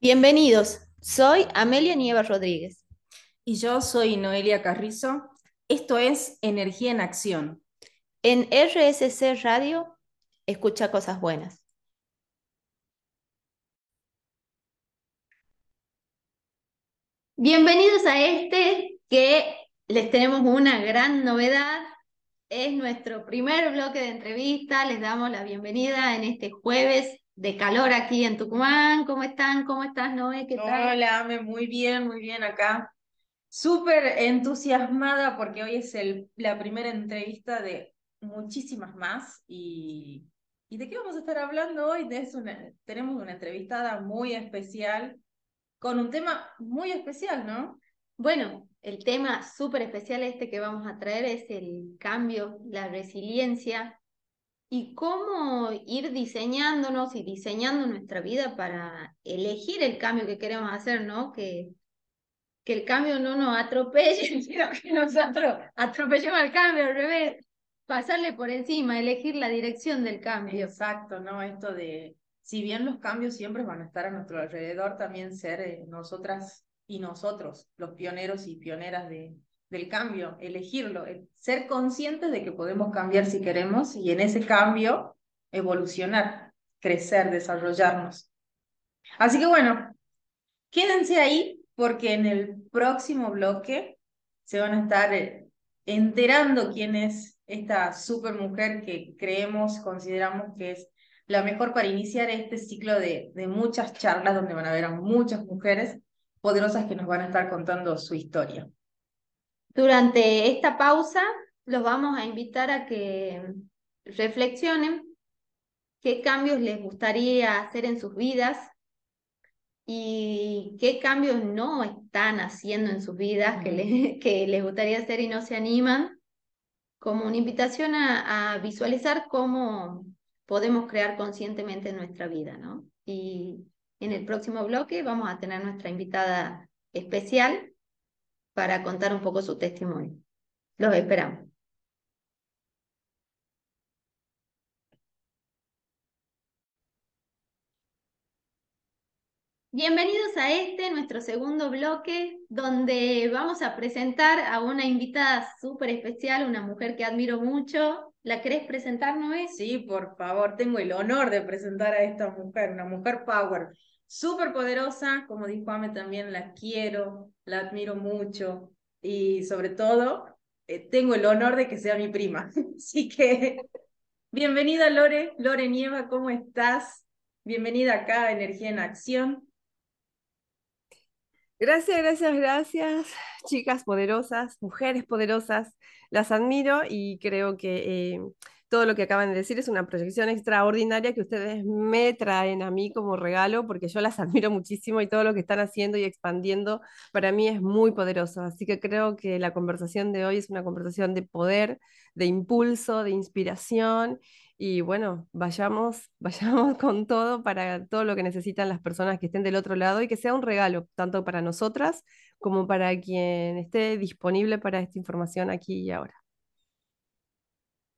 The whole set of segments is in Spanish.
Bienvenidos, soy Amelia Nieva Rodríguez. Y yo soy Noelia Carrizo. Esto es Energía en Acción. En RSC Radio, escucha cosas buenas. Bienvenidos a este que les tenemos una gran novedad. Es nuestro primer bloque de entrevista. Les damos la bienvenida en este jueves de calor aquí en Tucumán. ¿Cómo están? ¿Cómo estás, Noé? ¿Qué tal? Hola, Ame, muy bien, muy bien acá. Súper entusiasmada porque hoy es el, la primera entrevista de muchísimas más. Y, ¿Y de qué vamos a estar hablando hoy? De una, tenemos una entrevistada muy especial con un tema muy especial, ¿no? Bueno, el tema súper especial este que vamos a traer es el cambio, la resiliencia y cómo ir diseñándonos y diseñando nuestra vida para elegir el cambio que queremos hacer, ¿no? Que, que el cambio no nos atropelle, sino que nosotros atropellemos al cambio, al revés, pasarle por encima, elegir la dirección del cambio. Exacto, ¿no? Esto de, si bien los cambios siempre van a estar a nuestro alrededor, también ser eh, nosotras y nosotros los pioneros y pioneras de, del cambio, elegirlo, ser conscientes de que podemos cambiar si queremos y en ese cambio evolucionar, crecer, desarrollarnos. Así que bueno, quédense ahí porque en el próximo bloque se van a estar eh, enterando quién es esta super mujer que creemos, consideramos que es la mejor para iniciar este ciclo de, de muchas charlas donde van a haber a muchas mujeres poderosas que nos van a estar contando su historia. Durante esta pausa los vamos a invitar a que reflexionen qué cambios les gustaría hacer en sus vidas y qué cambios no están haciendo en sus vidas que, que les gustaría hacer y no se animan, como una invitación a, a visualizar cómo podemos crear conscientemente nuestra vida, ¿no? Y en el próximo bloque vamos a tener nuestra invitada especial, para contar un poco su testimonio. Los esperamos. Bienvenidos a este, nuestro segundo bloque, donde vamos a presentar a una invitada súper especial, una mujer que admiro mucho. ¿La querés presentar, Noé? Sí, por favor, tengo el honor de presentar a esta mujer, una mujer power súper poderosa, como dijo Ame también, la quiero, la admiro mucho y sobre todo eh, tengo el honor de que sea mi prima. Así que bienvenida Lore, Lore Nieva, ¿cómo estás? Bienvenida acá a Energía en Acción. Gracias, gracias, gracias, chicas poderosas, mujeres poderosas, las admiro y creo que... Eh, todo lo que acaban de decir es una proyección extraordinaria que ustedes me traen a mí como regalo, porque yo las admiro muchísimo y todo lo que están haciendo y expandiendo para mí es muy poderoso. Así que creo que la conversación de hoy es una conversación de poder, de impulso, de inspiración. Y bueno, vayamos, vayamos con todo para todo lo que necesitan las personas que estén del otro lado y que sea un regalo, tanto para nosotras como para quien esté disponible para esta información aquí y ahora.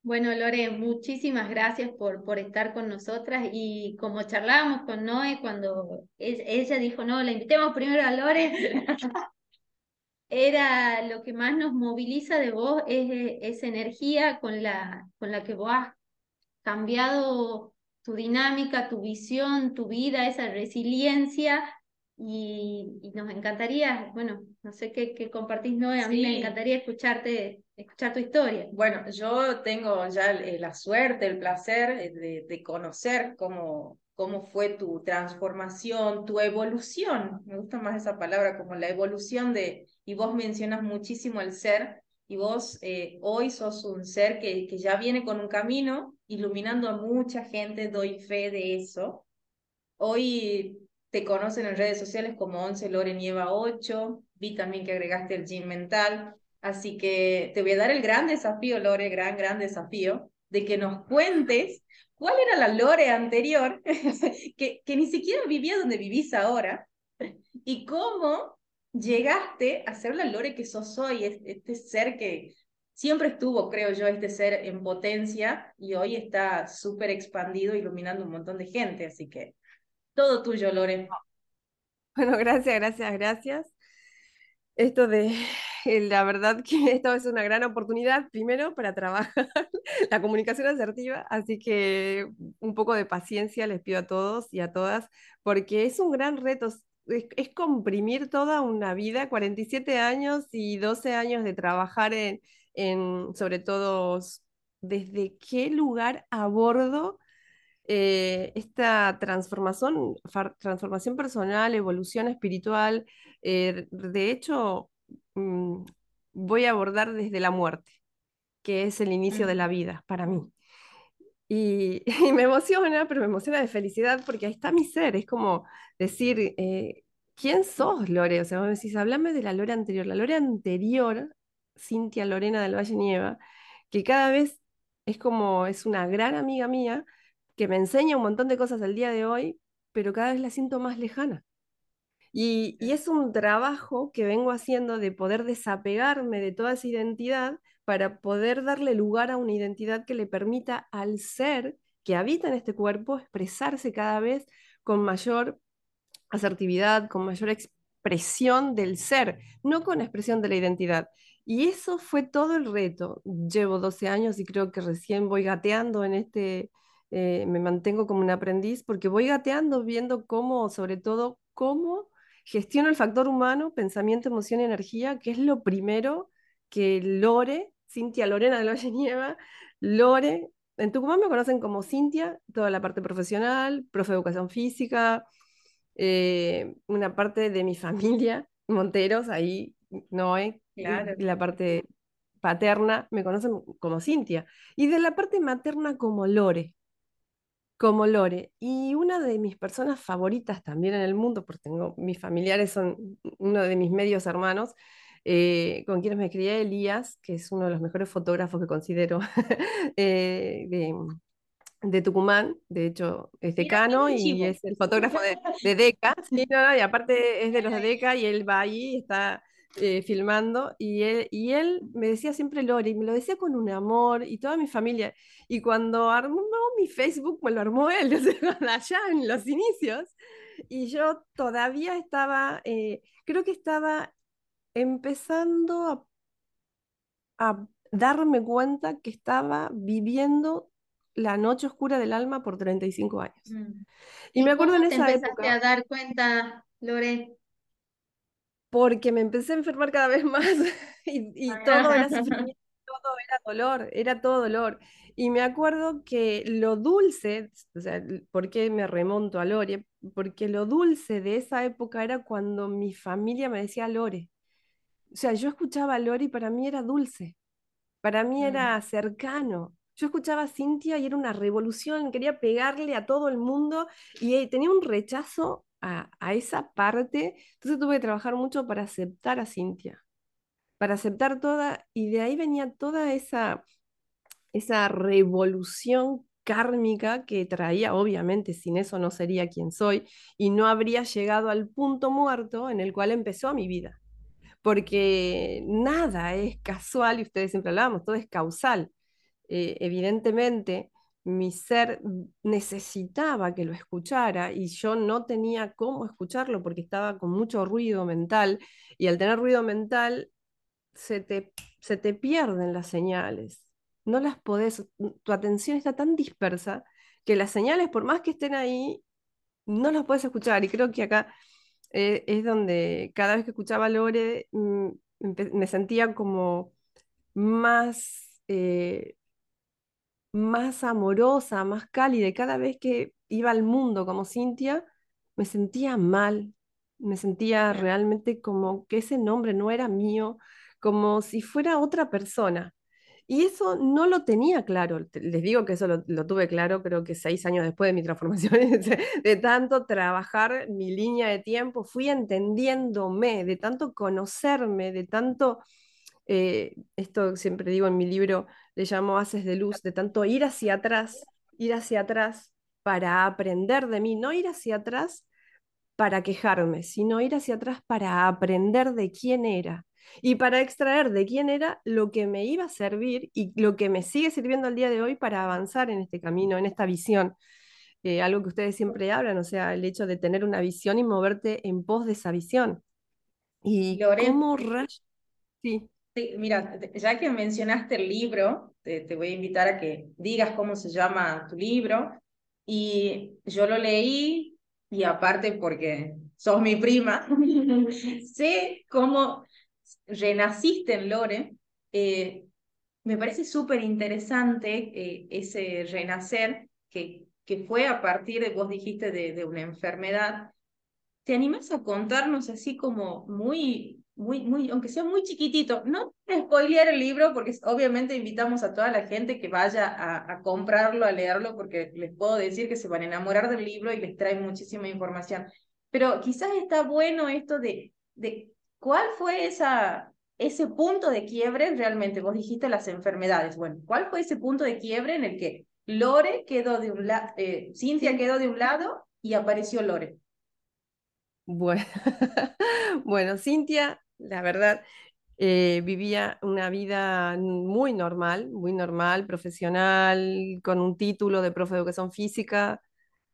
Bueno, Lore, muchísimas gracias por, por estar con nosotras y como charlábamos con Noé cuando ella dijo, no, la invitemos primero a Lore, era lo que más nos moviliza de vos, es esa energía con la, con la que vos has cambiado tu dinámica, tu visión, tu vida, esa resiliencia y, nos encantaría, bueno, no sé qué, qué compartís, Noé, a mí me encantaría escucharte escuchar tu historia. Bueno, yo tengo ya eh, la suerte, el placer eh, de, conocer cómo, cómo fue tu transformación, tu evolución. Me gusta más esa palabra, como la evolución de, y vos mencionas muchísimo el ser, y vos eh, hoy sos un ser que, que ya viene con un camino, iluminando a mucha gente, doy fe de eso. Hoy te conocen en redes sociales como 11 Lore Nieva 8, vi también que agregaste el gym mental, Así que te voy a dar el gran desafío, Lore, gran, gran desafío, de que nos cuentes cuál era la Lore anterior, que, que ni siquiera vivía donde vivís ahora, y cómo llegaste a ser la Lore que sos hoy, este ser que siempre estuvo, creo yo, este ser en potencia y hoy está súper expandido, iluminando un montón de gente. Así que todo tuyo, Lore. Bueno, gracias, gracias, gracias. Esto de, la verdad que esto es una gran oportunidad, primero, para trabajar la comunicación asertiva, así que un poco de paciencia les pido a todos y a todas, porque es un gran reto, es, comprimir toda una vida, 47 años y 12 años de trabajar en, en sobre todo, desde qué lugar abordo eh, esta transformación, transformación personal, evolución espiritual. Eh, de hecho, mm, voy a abordar desde la muerte, que es el inicio de la vida para mí. Y, me emociona, pero me emociona de felicidad porque ahí está mi ser. Es como decir, eh, ¿quién sos, Lore? O sea, vos me decís, hablame de la Lore anterior. La Lore anterior, Cintia Lorena del Valle Nieva, que cada vez es como, es una gran amiga mía, que me enseña un montón de cosas al día de hoy, pero cada vez la siento más lejana. Y, es un trabajo que vengo haciendo de poder desapegarme de toda esa identidad para poder darle lugar a una identidad que le permita al ser que habita en este cuerpo expresarse cada vez con mayor asertividad, con mayor expresión del ser, no con expresión de la identidad. Y eso fue todo el reto. Llevo 12 años y creo que recién voy gateando en este, eh, me mantengo como un aprendiz porque voy gateando, viendo cómo, sobre todo, cómo gestiono el factor humano, pensamiento, emoción y energía, que es lo primero que Lore, Cintia Lorena de Valle Nieva, Lore, en Tucumán me conocen como Cintia, toda la parte profesional, profe de educación física, eh, una parte de mi familia, Monteros, ahí no hay, la parte paterna me conocen como Cintia, y de la parte materna como Lore como Lore. Y una de mis personas favoritas también en el mundo, porque tengo, mis familiares son uno de mis medios hermanos, eh, con quienes me crié, Elías, que es uno de los mejores fotógrafos que considero eh, de, Tucumán, de hecho es decano y es el fotógrafo de, de DECA, y aparte es de los de DECA y él va ahí, está eh, filmando y él, y él me decía siempre Lore, y me lo decía con un amor y toda mi familia. Y cuando armó mi Facebook, me lo armó él, allá en los inicios. Y yo todavía estaba, eh, creo que estaba empezando a, a, darme cuenta que estaba viviendo la noche oscura del alma por 35 años. Mm. Y, me acuerdo en esa te empezaste a dar cuenta, Lore? Porque me empecé a enfermar cada vez más y, todo era sufrimiento, todo era dolor, era todo dolor. Y me acuerdo que lo dulce, o sea, ¿por qué me remonto a Lore? Porque lo dulce de esa época era cuando mi familia me decía Lore. O sea, yo escuchaba a Lore y para mí era dulce, para mí era mm. cercano. Yo escuchaba a Cintia y era una revolución, quería pegarle a todo el mundo y eh, tenía un rechazo a, esa parte, entonces tuve que trabajar mucho para aceptar a Cintia, para aceptar toda, y de ahí venía toda esa, esa revolución kármica que traía, obviamente sin eso no sería quien soy, y no habría llegado al punto muerto en el cual empezó mi vida. Porque nada es casual, y ustedes siempre hablábamos, todo es causal. Eh, evidentemente, mi ser necesitaba que lo escuchara y yo no tenía cómo escucharlo porque estaba con mucho ruido mental y al tener ruido mental se te, se te pierden las señales. No las podés, tu atención está tan dispersa que las señales, por más que estén ahí, no las puedes escuchar. Y creo que acá eh, es donde cada vez que escuchaba Lore mm, me sentía como más... Eh, más amorosa, más cálida. cada vez que iba al mundo como Cintia, me sentía mal, me sentía realmente como que ese nombre no era mío, como si fuera otra persona. Y eso no lo tenía claro. Les digo que eso lo, tuve claro, creo que seis años después de mi transformación, de tanto trabajar mi línea de tiempo, fui entendiéndome, de tanto conocerme, de tanto, eh, esto siempre digo en mi libro, le llamo haces de luz, de tanto ir hacia atrás, ir hacia atrás para aprender de mí, no ir hacia atrás para quejarme, sino ir hacia atrás para aprender de quién era y para extraer de quién era lo que me iba a servir y lo que me sigue sirviendo al día de hoy para avanzar en este camino, en esta visión. eh, algo que ustedes siempre hablan, o sea, el hecho de tener una visión y moverte en pos de esa visión. Y cómo Sí. Mira, ya que mencionaste el libro, te, te voy a invitar a que digas cómo se llama tu libro. Y yo lo leí y aparte porque sos mi prima, sé cómo renaciste en Lore. Eh, me parece súper interesante eh, ese renacer que, que fue a partir de, vos dijiste, de, de una enfermedad. ¿Te animas a contarnos así como muy, muy, muy, aunque sea muy chiquitito, no spoilear el libro porque obviamente invitamos a toda la gente que vaya a, a, comprarlo, a leerlo, porque les puedo decir que se van a enamorar del libro y les trae muchísima información. Pero quizás está bueno esto de, de cuál fue esa, ese punto de quiebre realmente. Vos dijiste las enfermedades. Bueno, ¿cuál fue ese punto de quiebre en el que Lore quedó de un lado, eh, Cintia quedó de un lado y apareció Lore? Bueno, Cintia la verdad, eh, vivía una vida muy normal, muy normal, profesional, con un título de profe de educación física.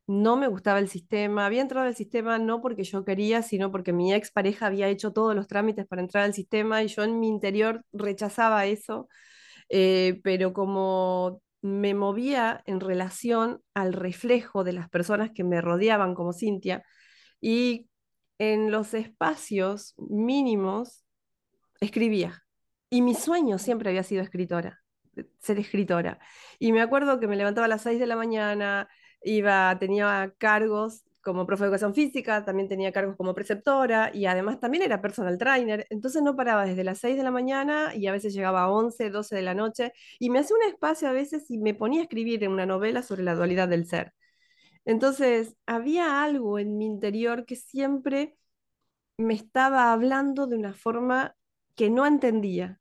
No me gustaba el sistema. Había entrado al sistema no porque yo quería, sino porque mi expareja había hecho todos los trámites para entrar al sistema y yo en mi interior rechazaba eso. Eh, pero como me movía en relación al reflejo de las personas que me rodeaban como Cintia y en los espacios mínimos escribía. Y mi sueño siempre había sido escritora, ser escritora. Y me acuerdo que me levantaba a las 6 de la mañana, iba, tenía cargos como profe de educación física, también tenía cargos como preceptora y además también era personal trainer. Entonces no paraba desde las 6 de la mañana y a veces llegaba a 11, 12 de la noche y me hacía un espacio a veces y me ponía a escribir una novela sobre la dualidad del ser. Entonces, había algo en mi interior que siempre me estaba hablando de una forma que no entendía,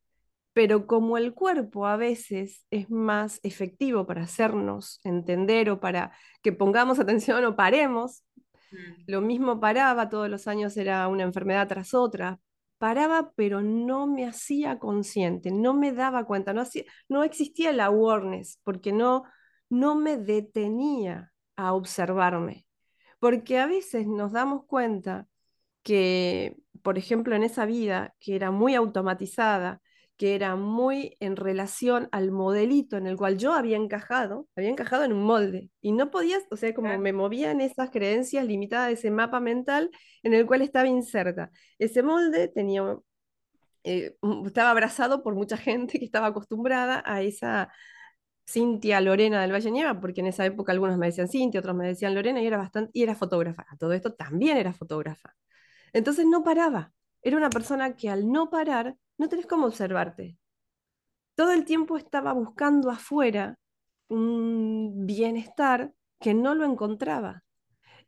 pero como el cuerpo a veces es más efectivo para hacernos entender o para que pongamos atención o paremos, mm. lo mismo paraba, todos los años era una enfermedad tras otra, paraba pero no me hacía consciente, no me daba cuenta, no, hacía, no existía el awareness porque no, no me detenía a observarme. Porque a veces nos damos cuenta que, por ejemplo, en esa vida que era muy automatizada, que era muy en relación al modelito en el cual yo había encajado, había encajado en un molde y no podías, o sea, como me movía en esas creencias limitadas de ese mapa mental en el cual estaba inserta. Ese molde tenía, eh, estaba abrazado por mucha gente que estaba acostumbrada a esa Cintia Lorena del Valle Nieva, porque en esa época algunos me decían Cintia, otros me decían Lorena, y era bastante, y era fotógrafa. todo esto también era fotógrafa. Entonces no paraba. Era una persona que al no parar, no tenés cómo observarte. Todo el tiempo estaba buscando afuera un bienestar que no lo encontraba.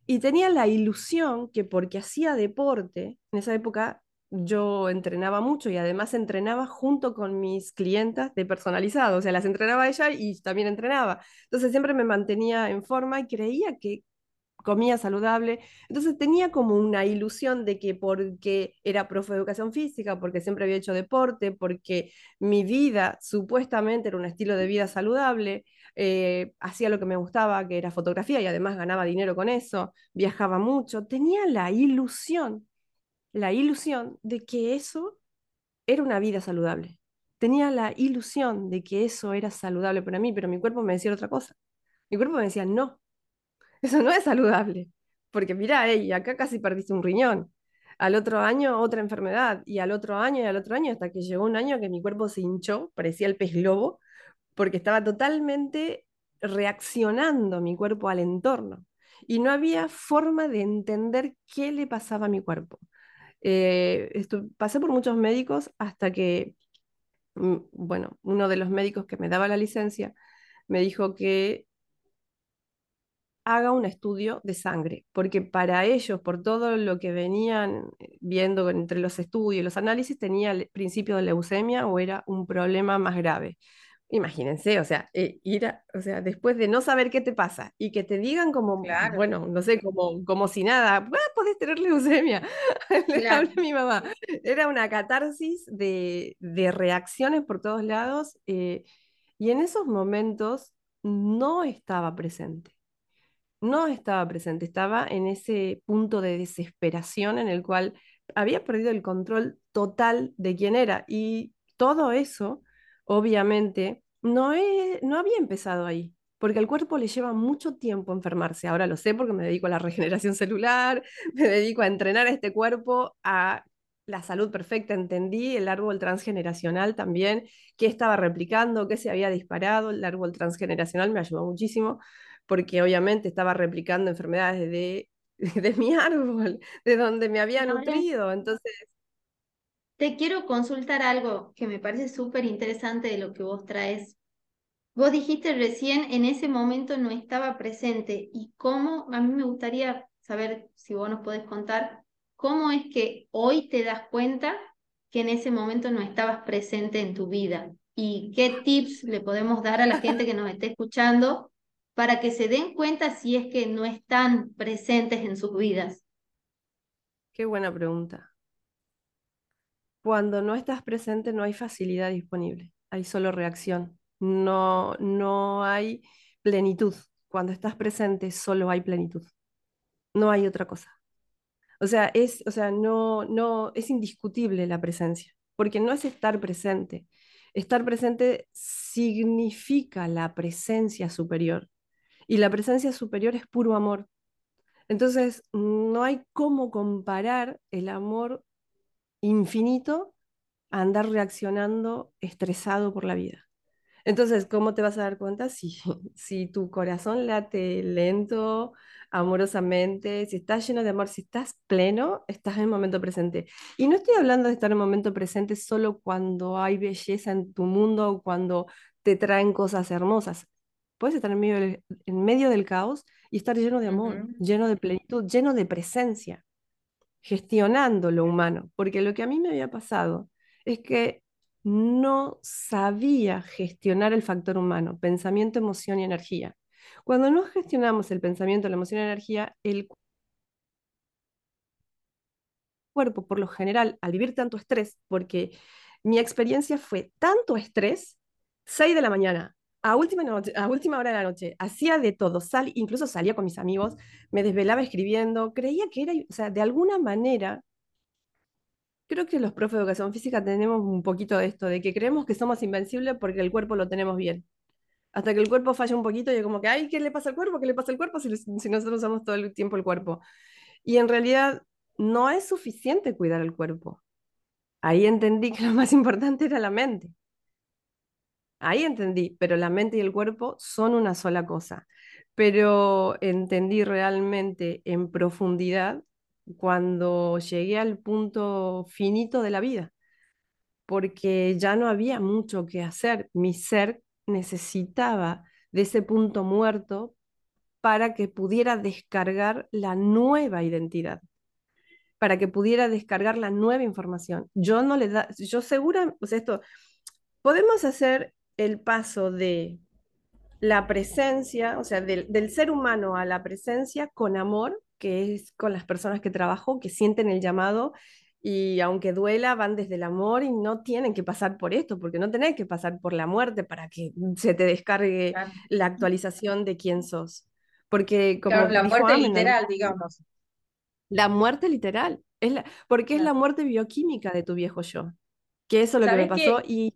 Y tenía la ilusión que porque hacía deporte, en esa época yo entrenaba mucho y además entrenaba junto con mis clientas de personalizado, o sea, las entrenaba ella y también entrenaba. Entonces siempre me mantenía en forma y creía que comía saludable. Entonces tenía como una ilusión de que porque era profe de educación física, porque siempre había hecho deporte, porque mi vida supuestamente era un estilo de vida saludable, eh, hacía lo que me gustaba, que era fotografía y además ganaba dinero con eso, viajaba mucho, tenía la ilusión la ilusión de que eso era una vida saludable. Tenía la ilusión de que eso era saludable para mí, pero mi cuerpo me decía otra cosa. Mi cuerpo me decía, no, eso no es saludable, porque mira, hey, acá casi perdiste un riñón. Al otro año otra enfermedad, y al otro año y al otro año, hasta que llegó un año que mi cuerpo se hinchó, parecía el pez globo, porque estaba totalmente reaccionando mi cuerpo al entorno. Y no había forma de entender qué le pasaba a mi cuerpo. Eh, pasé por muchos médicos hasta que, mm, bueno, uno de los médicos que me daba la licencia me dijo que haga un estudio de sangre, porque para ellos, por todo lo que venían viendo entre los estudios los análisis, tenía el principio de leucemia o era un problema más grave. Imagínense, o sea, eh, ir o sea, después de no saber qué te pasa y que te digan como, bueno, no sé, como, como si nada, ah, podés tener leucemia, le hablé a mi mamá. Era una catarsis de, de reacciones por todos lados eh, y en esos momentos no estaba presente. no estaba presente, estaba en ese punto de desesperación en el cual había perdido el control total de quién era. Y todo eso, obviamente, no, no había empezado ahí, porque al cuerpo le lleva mucho tiempo enfermarse. Ahora lo sé porque me dedico a la regeneración celular, me dedico a entrenar a este cuerpo a la salud perfecta, entendí el árbol transgeneracional también, qué estaba replicando, qué se había disparado, el árbol transgeneracional me ayudó muchísimo, porque obviamente estaba replicando enfermedades de, de mi árbol, de donde me había nutrido, entonces... Te quiero consultar algo que me parece súper interesante de lo que vos traes. Vos dijiste recién, en ese momento no estaba presente. ¿Y cómo? A mí me gustaría saber si vos nos podés contar ¿cómo es que hoy te das cuenta que en ese momento no estabas presente en tu vida? ¿Y qué tips le podemos dar a la gente que nos esté escuchando para que se den cuenta si es que no están presentes en sus vidas? Qué buena pregunta. Cuando no estás presente no hay facilidad disponible, hay solo reacción. No, no hay plenitud. Cuando estás presente solo hay plenitud. No hay otra cosa. O sea, es, o sea, no, no, es indiscutible la presencia, porque no es estar presente. Estar presente significa la presencia superior. Y la presencia superior es puro amor. Entonces, no hay cómo comparar el amor infinito a andar reaccionando estresado por la vida. Entonces, ¿cómo te vas a dar cuenta si, si tu corazón late lento, amorosamente, si estás lleno de amor, si estás pleno, estás en el momento presente? Y no estoy hablando de estar en el momento presente solo cuando hay belleza en tu mundo o cuando te traen cosas hermosas. Puedes estar en medio del, en medio del caos y estar lleno de amor, lleno de plenitud, lleno de presencia, gestionando lo humano. Porque lo que a mí me había pasado es que no sabía gestionar el factor humano, pensamiento, emoción y energía. Cuando no gestionamos el pensamiento, la emoción y la energía, el cuerpo, por lo general, al vivir tanto estrés, porque mi experiencia fue tanto estrés, 6 de la mañana, a última, a última hora de la noche, hacía de todo, sal, incluso salía con mis amigos, me desvelaba escribiendo, creía que era, o sea, de alguna manera Creo que los profes de educación física tenemos un poquito de esto, de que creemos que somos invencibles porque el cuerpo lo tenemos bien. Hasta que el cuerpo falla un poquito y es como que, ay, ¿qué le pasa al cuerpo? ¿Qué le pasa al cuerpo si, si nosotros usamos todo el tiempo el cuerpo? Y en realidad no es suficiente cuidar el cuerpo. Ahí entendí que lo más importante era la mente. Ahí entendí, pero la mente y el cuerpo son una sola cosa. Pero entendí realmente en profundidad cuando llegué al punto finito de la vida, porque ya no había mucho que hacer. Mi ser necesitaba de ese punto muerto para que pudiera descargar la nueva identidad, para que pudiera descargar la nueva información. Yo no le da, yo segura, pues esto, podemos hacer el paso de la presencia, o sea, del, ser humano a la presencia con amor, que es con las personas que trabajo, que sienten el llamado y aunque duela, van desde el amor y no tienen que pasar por esto, porque no tenés que pasar por la muerte para que se te descargue la actualización de quién sos. Porque como la muerte literal, digamos. La muerte literal, es la, porque es la muerte bioquímica de tu viejo yo, que eso es lo que me pasó y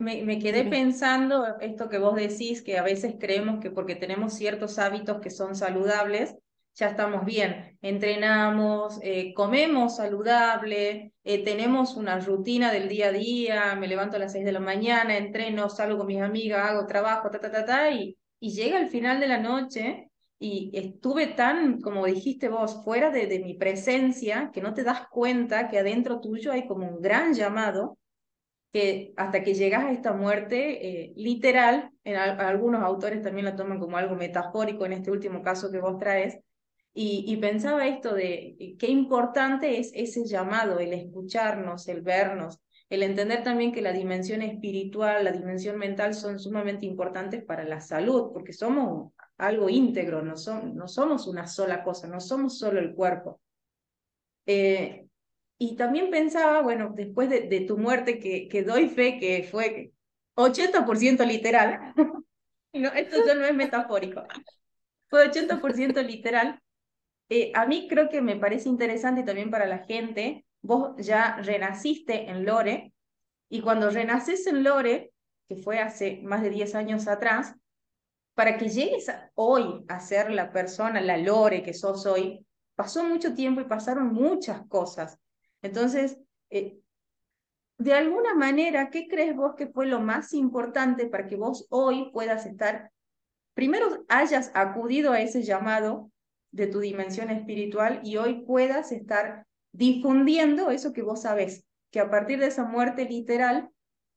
Me, quedé pensando esto que vos decís, que a veces creemos que porque tenemos ciertos hábitos que son saludables, ya estamos bien. Entrenamos, eh, comemos saludable, eh, tenemos una rutina del día a día, me levanto a las 6 de la mañana, entreno, salgo con mis amigas, hago trabajo, ta, ta, ta, ta, y, y llega el final de la noche y estuve tan, como dijiste vos, fuera de, de mi presencia, que no te das cuenta que adentro tuyo hay como un gran llamado que hasta que llegas a esta muerte eh, literal, en algunos autores también la toman como algo metafórico en este último caso que vos traes, y, pensaba esto de eh, qué importante es ese llamado, el escucharnos, el vernos, el entender también que la dimensión espiritual, la dimensión mental son sumamente importantes para la salud, porque somos algo íntegro, no, son, no somos una sola cosa, no somos solo el cuerpo. Eh, y también pensaba, bueno, después de, de tu muerte, que, que, doy fe que fue 80% literal, no, esto ya no es metafórico. fue 80% literal. Eh, a mí creo que me parece interesante también para la gente, vos ya renaciste en Lore, y cuando renaces en Lore, que fue hace más de 10 años atrás, para que llegues hoy a ser la persona, la Lore que sos hoy, pasó mucho tiempo y pasaron muchas cosas. Entonces, eh, de alguna manera, ¿qué crees vos que fue lo más importante para que vos hoy puedas estar, primero hayas acudido a ese llamado de tu dimensión espiritual y hoy puedas estar difundiendo eso que vos sabés, que a partir de esa muerte literal,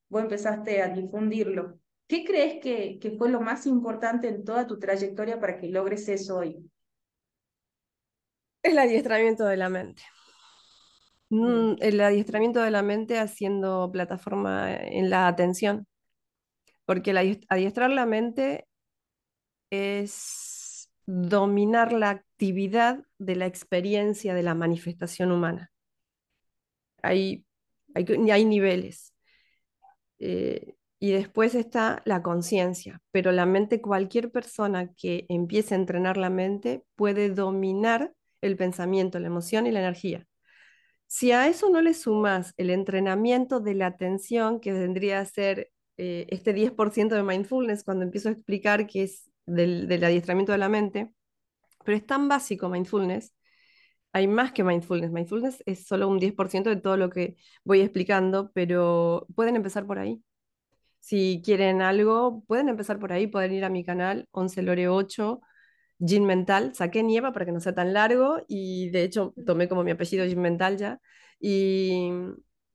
vos empezaste a difundirlo. ¿Qué crees que, que fue lo más importante en toda tu trayectoria para que logres eso hoy? El adiestramiento de la mente. Mm, el adiestramiento de la mente haciendo plataforma en la atención. Porque el adiestrar la mente es dominar la actividad de la experiencia de la manifestación humana. Hay, hay, hay niveles. Eh, y después está la conciencia, pero la mente, cualquier persona que empiece a entrenar la mente puede dominar el pensamiento, la emoción y la energía. Si a eso no le sumas el entrenamiento de la atención, que vendría a ser eh, este 10% de mindfulness, cuando empiezo a explicar que es del, adiestramiento de la mente, pero es tan básico mindfulness, hay más que mindfulness. Mindfulness es solo un 10% de todo lo que voy explicando, pero pueden empezar por ahí. Si quieren algo, pueden empezar por ahí, pueden ir a mi canal 11 Lore 8 Gin Mental, saqué Nieva para que no sea tan largo y de hecho tomé como mi apellido Gin Mental ya y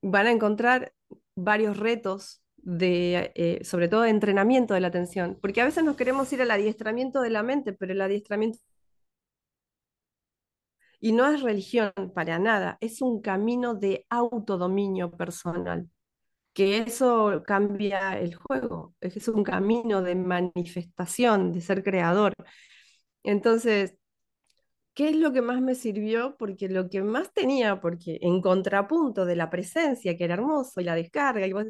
van a encontrar varios retos de, eh, sobre todo de entrenamiento de la atención, porque a veces nos queremos ir al adiestramiento de la mente, pero el adiestramiento y no es religión para nada, es un camino de autodominio personal, que eso cambia el juego, es un camino de manifestación, de ser creador. Entonces, ¿qué es lo que más me sirvió? Porque lo que más tenía, porque en contrapunto de la presencia, que era hermoso, y la descarga, y vos,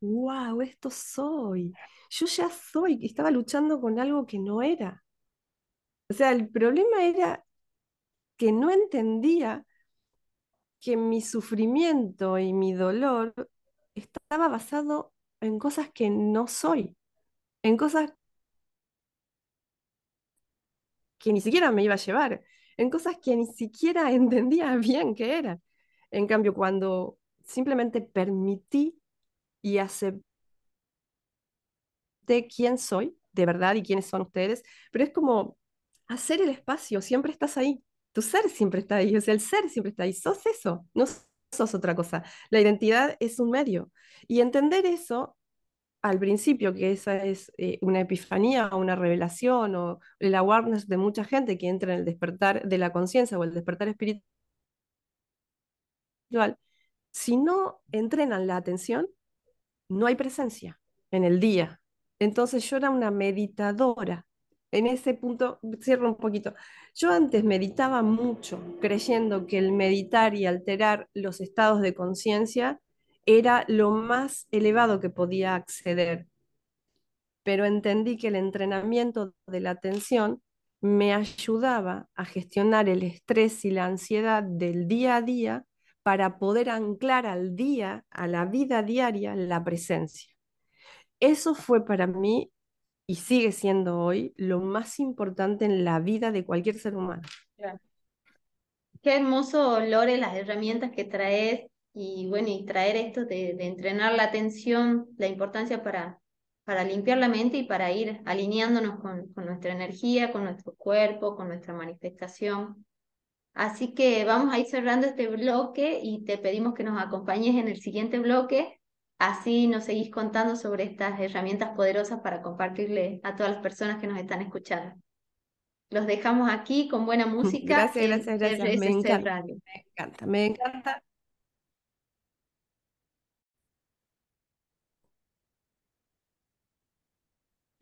wow, esto soy. Yo ya soy, estaba luchando con algo que no era. O sea, el problema era que no entendía que mi sufrimiento y mi dolor estaba basado en cosas que no soy, en cosas que ni siquiera me iba a llevar, en cosas que ni siquiera entendía bien qué eran. En cambio, cuando simplemente permití y acepté quién soy, de verdad, y quiénes son ustedes, pero es como hacer el espacio, siempre estás ahí, tu ser siempre está ahí, o sea, el ser siempre está ahí, sos eso, no sos otra cosa. La identidad es un medio. Y entender eso al principio, que esa es eh, una epifanía o una revelación o el awareness de mucha gente que entra en el despertar de la conciencia o el despertar espiritual, si no entrenan la atención, no hay presencia en el día. Entonces yo era una meditadora. En ese punto, cierro un poquito. Yo antes meditaba mucho, creyendo que el meditar y alterar los estados de conciencia era lo más elevado que podía acceder. Pero entendí que el entrenamiento de la atención me ayudaba a gestionar el estrés y la ansiedad del día a día para poder anclar al día, a la vida diaria, la presencia. Eso fue para mí y sigue siendo hoy lo más importante en la vida de cualquier ser humano. Qué hermoso, Lore, las herramientas que traes y bueno, y traer esto de, entrenar la atención, la importancia para, para limpiar la mente y para ir alineándonos con, con nuestra energía, con nuestro cuerpo, con nuestra manifestación. Así que vamos a ir cerrando este bloque y te pedimos que nos acompañes en el siguiente bloque. Así nos seguís contando sobre estas herramientas poderosas para compartirle a todas las personas que nos están escuchando. Los dejamos aquí con buena música. Gracias, gracias, gracias. Me encanta, me encanta, me encanta.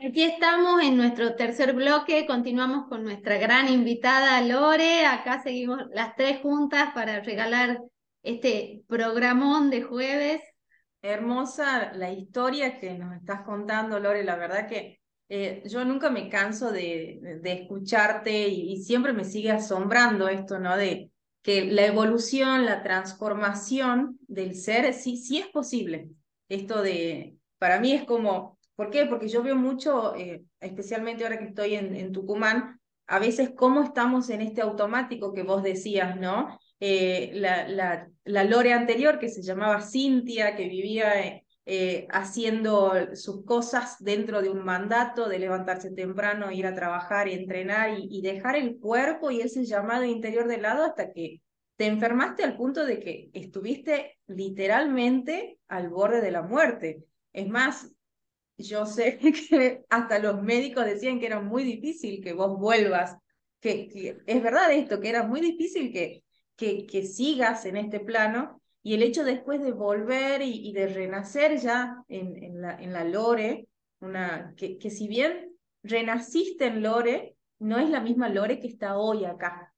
Aquí estamos en nuestro tercer bloque, continuamos con nuestra gran invitada Lore, acá seguimos las tres juntas para regalar este programón de jueves. Hermosa la historia que nos estás contando, Lore, la verdad que eh, yo nunca me canso de, de escucharte y, y, siempre me sigue asombrando esto, ¿no? De que la evolución, la transformación del ser, sí, sí es posible. Esto de, para mí es como, ¿por qué? Porque yo veo mucho, eh, especialmente ahora que estoy en, Tucumán, a veces cómo estamos en este automático que vos decías, ¿no? Eh, la, Lore anterior, que se llamaba Cintia, que vivía eh, haciendo sus cosas dentro de un mandato de levantarse temprano, ir a trabajar y entrenar y, y, dejar el cuerpo y ese llamado interior de lado hasta que te enfermaste al punto de que estuviste literalmente al borde de la muerte. Es más, yo sé que hasta los médicos decían que era muy difícil que vos vuelvas, que, que es verdad esto, que era muy difícil que, que, que sigas en este plano y el hecho después de volver y, y de renacer ya en, en, la, en la Lore, una, que, que si bien renaciste en Lore, no es la misma Lore que está hoy acá.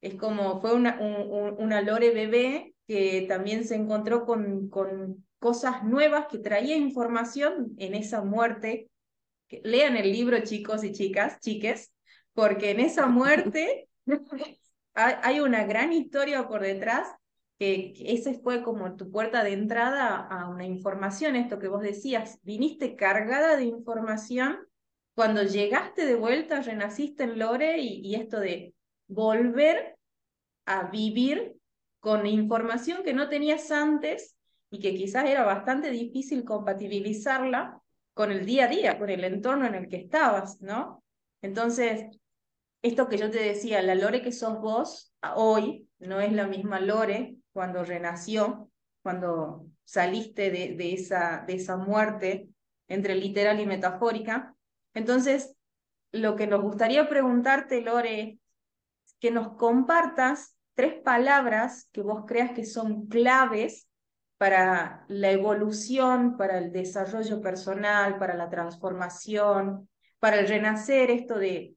Es como fue una, un, una Lore bebé que también se encontró con, con cosas nuevas, que traía información en esa muerte. Lean el libro, chicos y chicas, chiques, porque en esa muerte hay una gran historia por detrás que, esa fue como tu puerta de entrada a una información, esto que vos decías, viniste cargada de información, cuando llegaste de vuelta, renaciste en Lore y, y esto de volver a vivir con información que no tenías antes y que quizás era bastante difícil compatibilizarla con el día a día, con el entorno en el que estabas, ¿no? Entonces, esto que yo te decía, la Lore que sos vos hoy no es la misma Lore cuando renació, cuando saliste de, esa, de esa muerte entre literal y metafórica. Entonces, lo que nos gustaría preguntarte, Lore, es que nos compartas tres palabras que vos creas que son claves para la evolución, para el desarrollo personal, para la transformación, para el renacer, esto de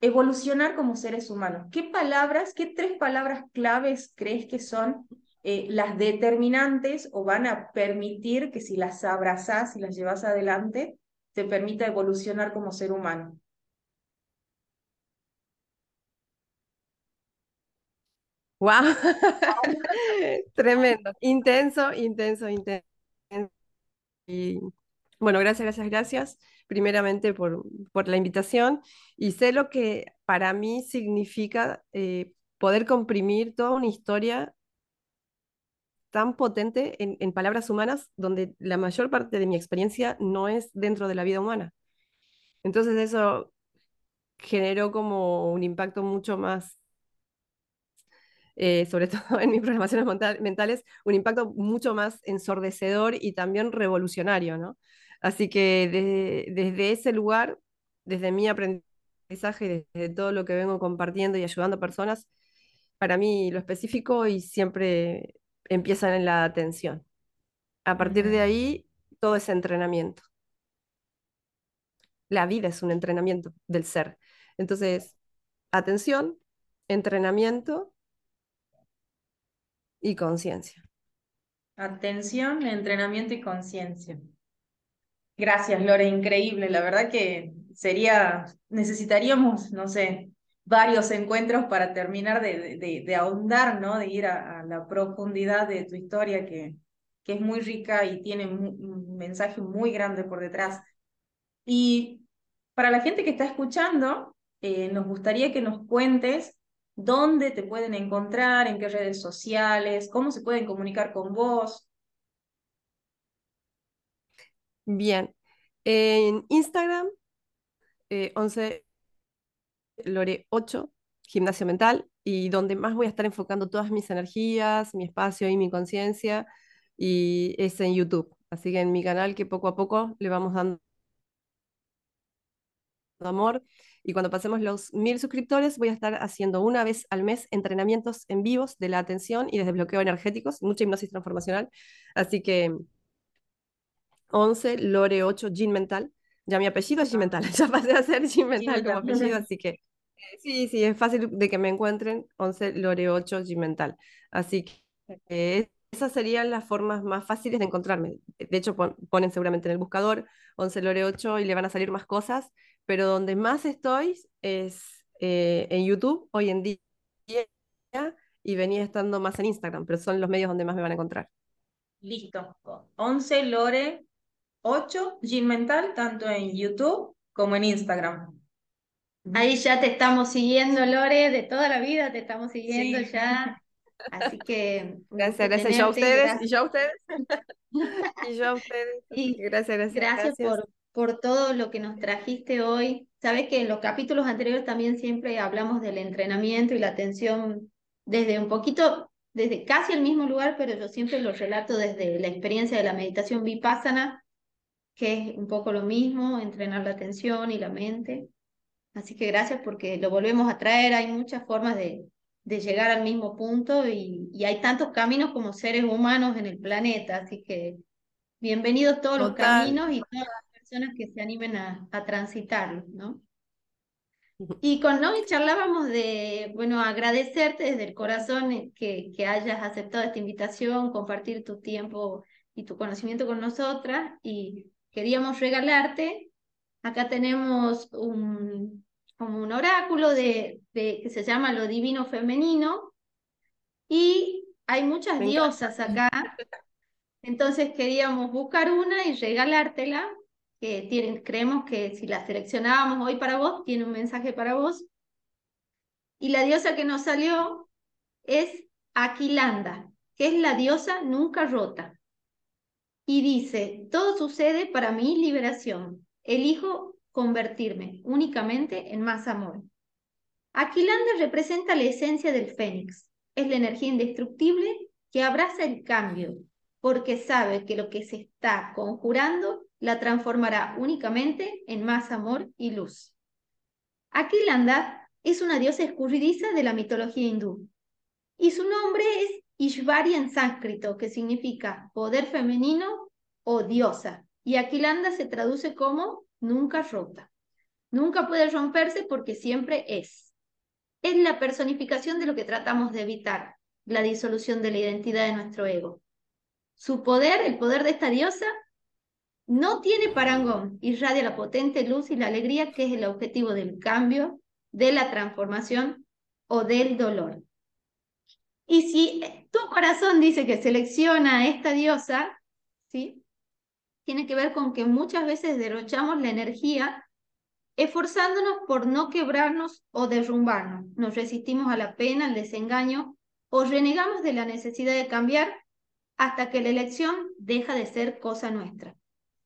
evolucionar como seres humanos. ¿Qué palabras, qué tres palabras claves crees que son eh, las determinantes o van a permitir que si las abrazas y las llevas adelante, te permita evolucionar como ser humano? ¡Wow! Tremendo, intenso, intenso, intenso. Y bueno, gracias, gracias, gracias primeramente por, por la invitación y sé lo que para mí significa eh, poder comprimir toda una historia tan potente en, en, palabras humanas donde la mayor parte de mi experiencia no es dentro de la vida humana. Entonces eso generó como un impacto mucho más, eh, sobre todo en mis programaciones mentales, un impacto mucho más ensordecedor y también revolucionario, ¿no? Así que desde, ese lugar, desde mi aprendizaje, desde todo lo que vengo compartiendo y ayudando a personas, para mí lo específico y siempre empiezan en la atención. A partir de ahí, todo es entrenamiento. La vida es un entrenamiento del ser. Entonces, atención, entrenamiento y conciencia. Atención, entrenamiento y conciencia. Gracias, Lore, increíble. La verdad que sería, necesitaríamos, no sé, varios encuentros para terminar de, de, ahondar, ¿no? De ir a, a, la profundidad de tu historia, que, que es muy rica y tiene un mensaje muy grande por detrás. Y para la gente que está escuchando, eh, nos gustaría que nos cuentes dónde te pueden encontrar, en qué redes sociales, cómo se pueden comunicar con vos. Bien. En Instagram, eh, 11 Lore 8, gimnasio mental, y donde más voy a estar enfocando todas mis energías, mi espacio y mi conciencia, y es en YouTube. Así que en mi canal que poco a poco le vamos dando amor. Y cuando pasemos los mil suscriptores, voy a estar haciendo una vez al mes entrenamientos en vivos de la atención y de desbloqueo energéticos, mucha hipnosis transformacional. Así que 11, Lore 8, Gin Mental. Ya mi apellido es Gin Mental, ya pasé a ser Gin Mental como apellido, así que sí, sí, es fácil de que me encuentren. 11, Lore 8, Gin Mental. Así que eh, esas serían las formas más fáciles de encontrarme. De hecho, ponen seguramente en el buscador 11 Lore 8 y le van a salir más cosas, pero donde más estoy es eh, en YouTube hoy en día y venía estando más en Instagram, pero son los medios donde más me van a encontrar. Listo. 11 Lore 8 Gin Mental, tanto en YouTube como en Instagram. Ahí ya te estamos siguiendo, Lore, de toda la vida te estamos siguiendo ya. Así que. Gracias, gracias. Y yo a ustedes, y yo a ustedes. y yo a ustedes. gracias, gracias. Gracias, Por, por todo lo que nos trajiste hoy. Sabes que en los capítulos anteriores también siempre hablamos del entrenamiento y la atención desde un poquito, desde casi el mismo lugar, pero yo siempre lo relato desde la experiencia de la meditación vipassana, que es un poco lo mismo, entrenar la atención y la mente. Así que gracias porque lo volvemos a traer. Hay muchas formas de, de llegar al mismo punto y, y, hay tantos caminos como seres humanos en el planeta. Así que bienvenidos todos los caminos y todas personas que se animen a, a transitarlos, ¿no? Y con Novi charlábamos de, bueno, agradecerte desde el corazón que, que hayas aceptado esta invitación, compartir tu tiempo y tu conocimiento con nosotras y queríamos regalarte. Acá tenemos un, como un oráculo de, que se llama Lo Divino Femenino y hay muchas diosas acá. Entonces queríamos buscar una y regalártela, creemos que si la seleccionábamos hoy para vos, tiene un mensaje para vos. Y la diosa que nos salió es Aquilanda, que es la diosa nunca rota. Y dice, todo sucede para mi liberación. Elijo convertirme únicamente en más amor. Aquilanda representa la esencia del fénix. Es la energía indestructible que abraza el cambio, porque sabe que lo que se está conjurando la transformará únicamente en más amor y luz. Aquilanda es una diosa escurridiza de la mitología hindú, y su nombre es Ishvari en sánscrito, que significa poder femenino o diosa, y Aquilanda se traduce como nunca rota. Nunca puede romperse porque siempre es. Es la personificación de lo que tratamos de evitar, la disolución de la identidad de nuestro ego. Su poder, el poder de esta diosa, no tiene parangón, irradia la potente luz y la alegría que es el objetivo del cambio, de la transformación o del dolor. Y si tu corazón dice que selecciona a esta diosa, ¿sí? tiene que ver con que muchas veces derrochamos la energía esforzándonos por no quebrarnos o derrumbarnos. Nos resistimos a la pena, al desengaño o renegamos de la necesidad de cambiar hasta que la elección deja de ser cosa nuestra.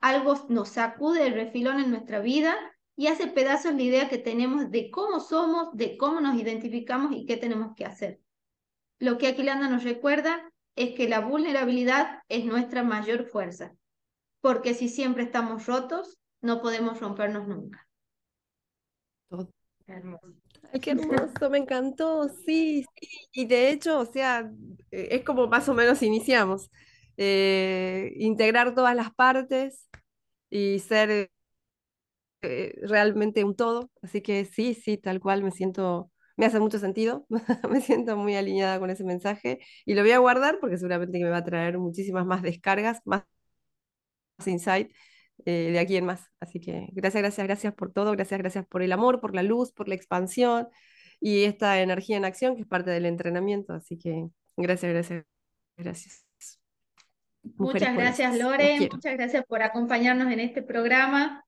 Algo nos sacude el refilón en nuestra vida y hace pedazos la idea que tenemos de cómo somos, de cómo nos identificamos y qué tenemos que hacer. Lo que Aquilanda nos recuerda es que la vulnerabilidad es nuestra mayor fuerza porque si siempre estamos rotos, no podemos rompernos nunca. Ay, qué hermoso, me encantó, sí, sí. Y de hecho, o sea, eh, es como más o menos iniciamos. Eh, integrar todas las partes y ser eh, realmente un todo. Así que sí, sí, tal cual me siento, me hace mucho sentido, me siento muy alineada con ese mensaje y lo voy a guardar porque seguramente me va a traer muchísimas más descargas, más insight eh, de aquí en más. Así que gracias, gracias, gracias por todo, gracias, gracias por el amor, por la luz, por la expansión y esta energía en acción que es parte del entrenamiento. Así que gracias, gracias, gracias. Muchas gracias, Lore. Muchas gracias por acompañarnos en este programa.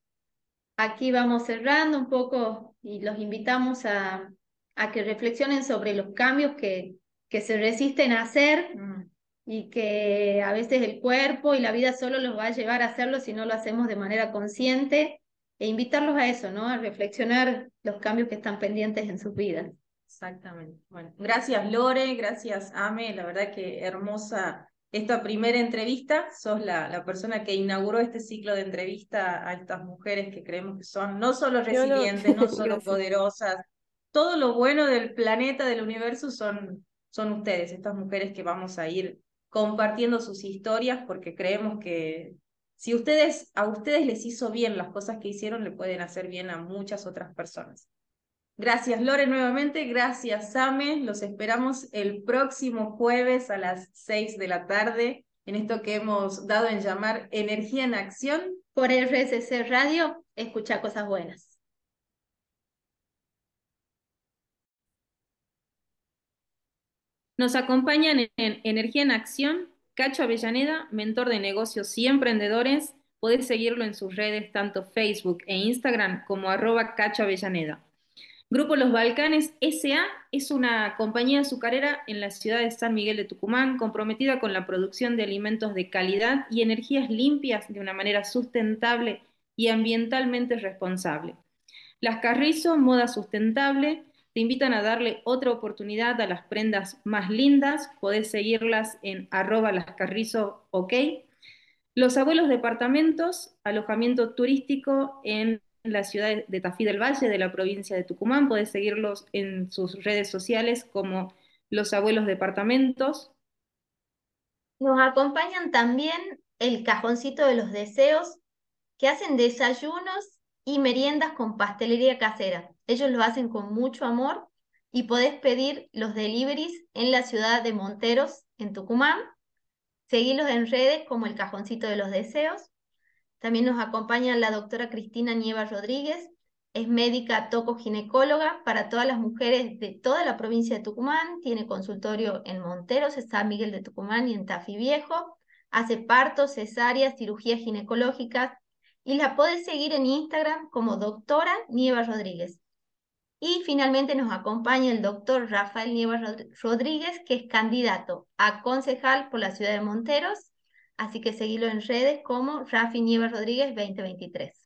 Aquí vamos cerrando un poco y los invitamos a, a que reflexionen sobre los cambios que, que se resisten a hacer. Mm y que a veces el cuerpo y la vida solo los va a llevar a hacerlo si no lo hacemos de manera consciente e invitarlos a eso, ¿no? A reflexionar los cambios que están pendientes en sus vidas. Exactamente. Bueno, gracias Lore, gracias Ame, la verdad que hermosa esta primera entrevista. Sos la, la persona que inauguró este ciclo de entrevista a estas mujeres que creemos que son no solo resilientes, no, no solo poderosas, todo lo bueno del planeta, del universo son, son ustedes, estas mujeres que vamos a ir compartiendo sus historias porque creemos que si ustedes, a ustedes les hizo bien las cosas que hicieron, le pueden hacer bien a muchas otras personas. Gracias Lore nuevamente, gracias Same, los esperamos el próximo jueves a las 6 de la tarde en esto que hemos dado en llamar Energía en Acción. Por el RSC Radio, escucha cosas buenas. Nos acompañan en Energía en Acción Cacho Avellaneda, mentor de negocios y emprendedores. Podés seguirlo en sus redes, tanto Facebook e Instagram, como arroba Cacho Avellaneda. Grupo Los Balcanes SA es una compañía azucarera en la ciudad de San Miguel de Tucumán, comprometida con la producción de alimentos de calidad y energías limpias de una manera sustentable y ambientalmente responsable. Las Carrizo, moda sustentable, te invitan a darle otra oportunidad a las prendas más lindas. Podés seguirlas en arroba. Los abuelos departamentos, alojamiento turístico en la ciudad de Tafí del Valle, de la provincia de Tucumán. Podés seguirlos en sus redes sociales como Los Abuelos Departamentos. Nos acompañan también el cajoncito de los deseos, que hacen desayunos y meriendas con pastelería casera. Ellos lo hacen con mucho amor y podés pedir los deliveries en la ciudad de Monteros, en Tucumán. Seguilos en redes como el Cajoncito de los Deseos. También nos acompaña la doctora Cristina Nieva Rodríguez, es médica tocoginecóloga para todas las mujeres de toda la provincia de Tucumán, tiene consultorio en Monteros, en San Miguel de Tucumán y en Tafi Viejo, hace partos, cesáreas, cirugías ginecológicas y la podés seguir en Instagram como doctora Nieva Rodríguez. Y finalmente nos acompaña el doctor Rafael Nieva Rodríguez, que es candidato a concejal por la ciudad de Monteros. Así que seguilo en redes como Rafi Nieva Rodríguez 2023.